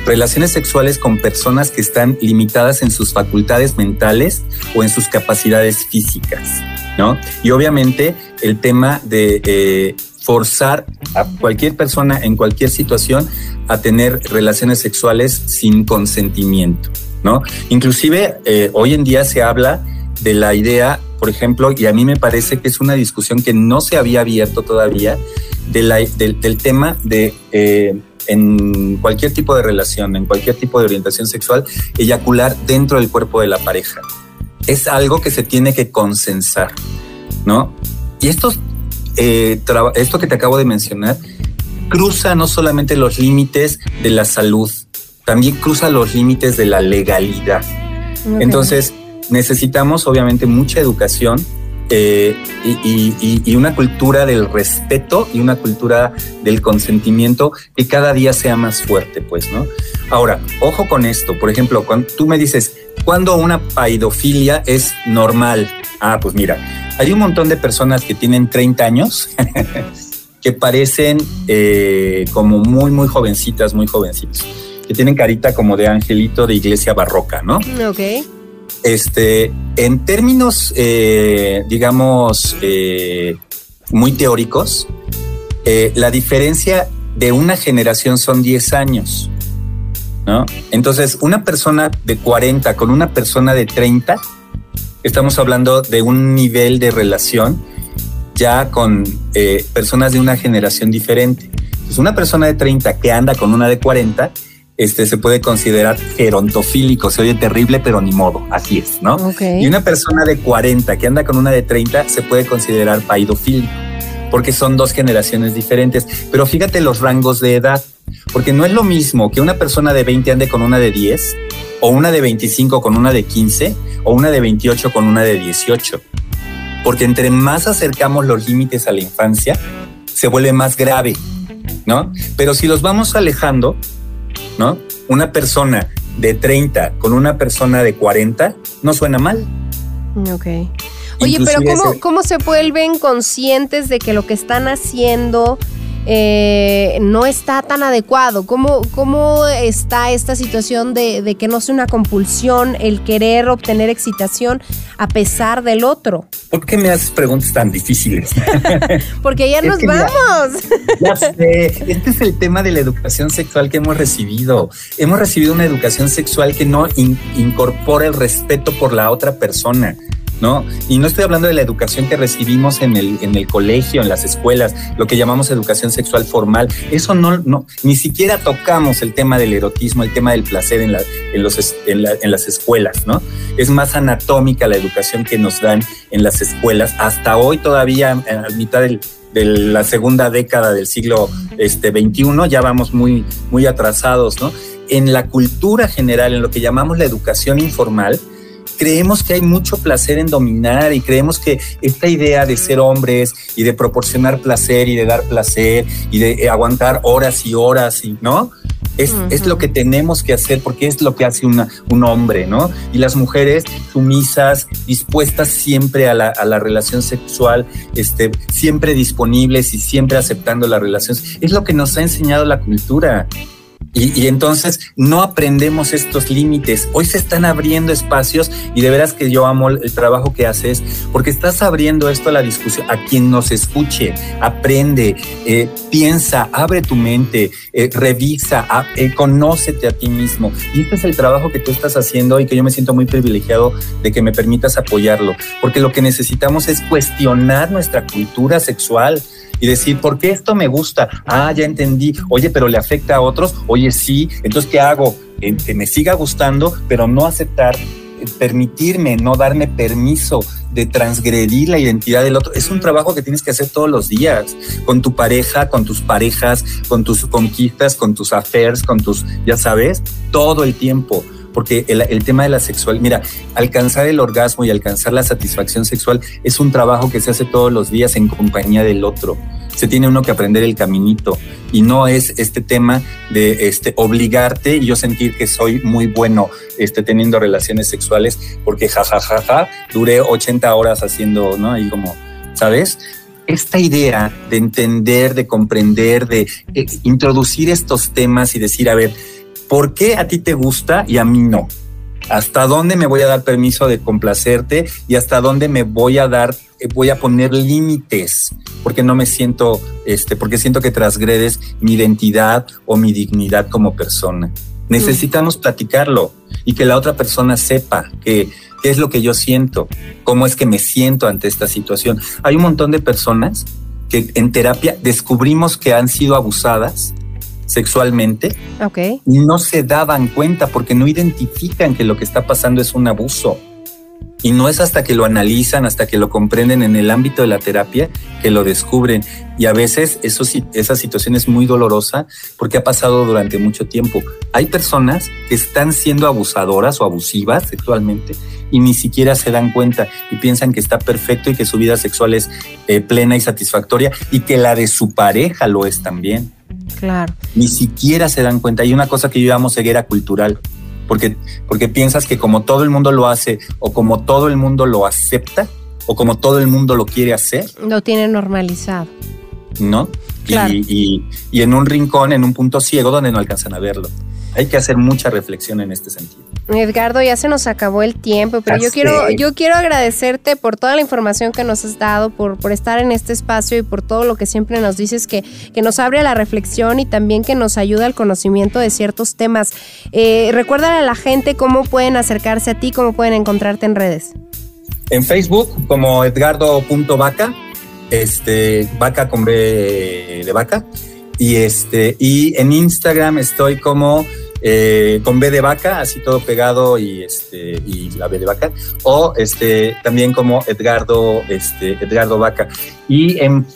relaciones sexuales con personas que están limitadas en sus facultades mentales o en sus capacidades físicas, ¿no? Y obviamente el tema de eh, forzar a cualquier persona en cualquier situación a tener relaciones sexuales sin consentimiento, ¿no? Inclusive eh, hoy en día se habla de la idea, por ejemplo, y a mí me parece que es una discusión que no se había abierto todavía, de la, del, tema de eh, en cualquier tipo de relación, en cualquier tipo de orientación sexual, eyacular dentro del cuerpo de la pareja. Es algo que se tiene que consensar, ¿no? Y estos, eh, esto que te acabo de mencionar cruza no solamente los límites de la salud, también cruza los límites de la legalidad. Entonces, necesitamos obviamente mucha educación eh, y, una cultura del respeto y una cultura del consentimiento que cada día sea más fuerte, pues, ¿no? Ahora, ojo con esto, por ejemplo, cuando tú me dices, ¿cuándo una paidofilia es normal? Ah, pues mira, hay un montón de personas que tienen 30 años que parecen eh, como muy, muy jovencitas, muy jovencitos, que tienen carita como de angelito de iglesia barroca, ¿no? Ok. Este, en términos, eh, digamos, eh, muy teóricos, eh, la diferencia de una generación son 10 años. ¿no? Entonces, una persona de 40 con una persona de 30, estamos hablando de un nivel de relación ya con personas de una generación diferente. Entonces, una persona de 30 que anda con una de 40 este, se puede considerar gerontofílico. Se oye terrible, pero ni modo, así es, ¿no? Y una persona de 40 que anda con una de 30 se puede considerar paidofílico, porque son dos generaciones diferentes. Pero fíjate los rangos de edad, porque no es lo mismo que una persona de 20 ande con una de 10, o una de 25 con una de 15, o una de 28 con una de 18. Porque entre más acercamos los límites a la infancia, se vuelve más grave, ¿no? Pero si los vamos alejando, ¿no? Una persona de 30 con una persona de 40 no suena mal. Ok. Oye, pero ¿cómo, ¿cómo se vuelven conscientes de que lo que están haciendo eh, no está tan adecuado? ¿Cómo, cómo está esta situación de, que no sea una compulsión el querer obtener excitación a pesar del otro? ¿Por qué me haces preguntas tan difíciles? Porque ya nos vamos. Ya, sé, este es el tema de la educación sexual que hemos recibido. Hemos recibido una educación sexual que no incorpora el respeto por la otra persona. ¿No? Y no estoy hablando de la educación que recibimos en el, en el colegio, en las escuelas, lo que llamamos educación sexual formal. Eso no, no ni siquiera tocamos el tema del erotismo, el tema del placer en, en, los, en, las escuelas, ¿no? Es más anatómica la educación que nos dan en las escuelas. Hasta hoy todavía, a mitad de la segunda década del siglo este, XXI, ya vamos muy, muy atrasados, ¿no? En la cultura general, en lo que llamamos la educación informal, creemos que hay mucho placer en dominar y creemos que esta idea de ser hombres y de proporcionar placer y de dar placer y de eh, aguantar horas y horas, y, ¿no? Es, es, lo que tenemos que hacer porque es lo que hace una, un hombre, ¿no? Y las mujeres sumisas, dispuestas siempre a la, a la relación sexual, este, siempre disponibles y siempre aceptando la relación, es lo que nos ha enseñado la cultura. Y, entonces no aprendemos estos límites. Hoy se están abriendo espacios y de veras que yo amo el, trabajo que haces porque estás abriendo esto a la discusión, a quien nos escuche, aprende, eh, piensa, abre tu mente, eh, revisa, eh, conócete a ti mismo. Y este es el trabajo que tú estás haciendo y que yo me siento muy privilegiado de que me permitas apoyarlo, porque lo que necesitamos es cuestionar nuestra cultura sexual y decir, ¿por qué esto me gusta? Ah, ya entendí. Oye, pero le afecta a otros. Oye, sí. Entonces, ¿qué hago? Que me siga gustando, pero no aceptar, eh, permitirme, no darme permiso de transgredir la identidad del otro. Es un trabajo que tienes que hacer todos los días, con tu pareja, con tus parejas, con tus conquistas, con tus affairs, con tus, ya sabes, todo el tiempo porque el, tema de la sexual, mira, alcanzar el orgasmo y alcanzar la satisfacción sexual es un trabajo que se hace todos los días en compañía del otro. Se tiene uno que aprender el caminito y no es este tema de este, obligarte y yo sentir que soy muy bueno este, teniendo relaciones sexuales porque jajajaja, ja, ja, duré 80 horas haciendo, ¿no? Y como, ¿sabes? esta idea de entender, de comprender, de eh, introducir estos temas y decir, a ver, ¿Por qué a ti te gusta y a mí no? ¿Hasta dónde me voy a dar permiso de complacerte y hasta dónde me voy a dar, eh, voy a poner límites? Porque no me siento, este, porque siento que transgredes mi identidad o mi dignidad como persona. Necesitamos platicarlo y que la otra persona sepa que qué es lo que yo siento, cómo es que me siento ante esta situación. Hay un montón de personas que en terapia descubrimos que han sido abusadas sexualmente okay. no se daban cuenta porque no identifican que lo que está pasando es un abuso. Y no es hasta que lo analizan, hasta que lo comprenden en el ámbito de la terapia, que lo descubren. Y a veces eso, esa situación es muy dolorosa porque ha pasado durante mucho tiempo. Hay personas que están siendo abusadoras o abusivas sexualmente y ni siquiera se dan cuenta y piensan que está perfecto y que su vida sexual es eh, plena y satisfactoria y que la de su pareja lo es también. Claro. Ni siquiera se dan cuenta. Hay una cosa que yo llamo ceguera cultural, porque, porque piensas que como todo el mundo lo hace o como todo el mundo lo acepta o como todo el mundo lo quiere hacer. Lo tiene normalizado. ¿No? Y, y en un rincón, en un punto ciego donde no alcanzan a verlo. Hay que hacer mucha reflexión en este sentido. Edgardo, ya se nos acabó el tiempo, pero yo quiero, yo quiero agradecerte por toda la información que nos has dado, por, por estar en este espacio y por todo lo que siempre nos dices que, que nos abre a la reflexión y también que nos ayuda al conocimiento de ciertos temas. Eh, recuérdale a la gente cómo pueden acercarse a ti, cómo pueden encontrarte en redes. En Facebook como edgardo.vaca, este, vaca con B de vaca, y este, y en Instagram estoy como eh, con B de vaca, así todo pegado y este y la B de vaca, o este también como Edgardo, este, Edgardo Vaca. Y en,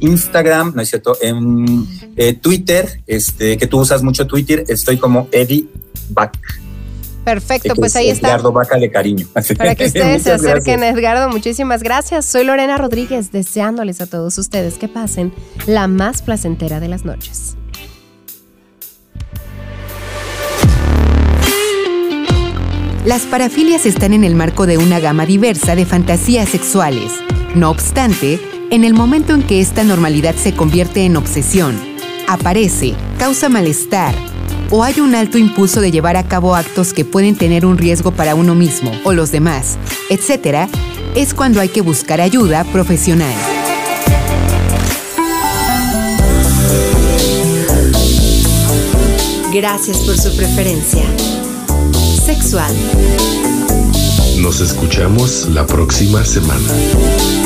Instagram, no es cierto, en eh, Twitter, este, que tú usas mucho Twitter, estoy como Eddie Vaca. Perfecto, pues ahí está. Edgardo Vaca de cariño. Para que ustedes se acerquen, Edgardo, muchísimas gracias. Soy Lorena Rodríguez, deseándoles a todos ustedes que pasen la más placentera de las noches. Las parafilias están en el marco de una gama diversa de fantasías sexuales. No obstante, en el momento en que esta normalidad se convierte en obsesión, aparece, causa malestar, o hay un alto impulso de llevar a cabo actos que pueden tener un riesgo para uno mismo o los demás, etc., es cuando hay que buscar ayuda profesional. Gracias por su preferencia sexual. Nos escuchamos la próxima semana.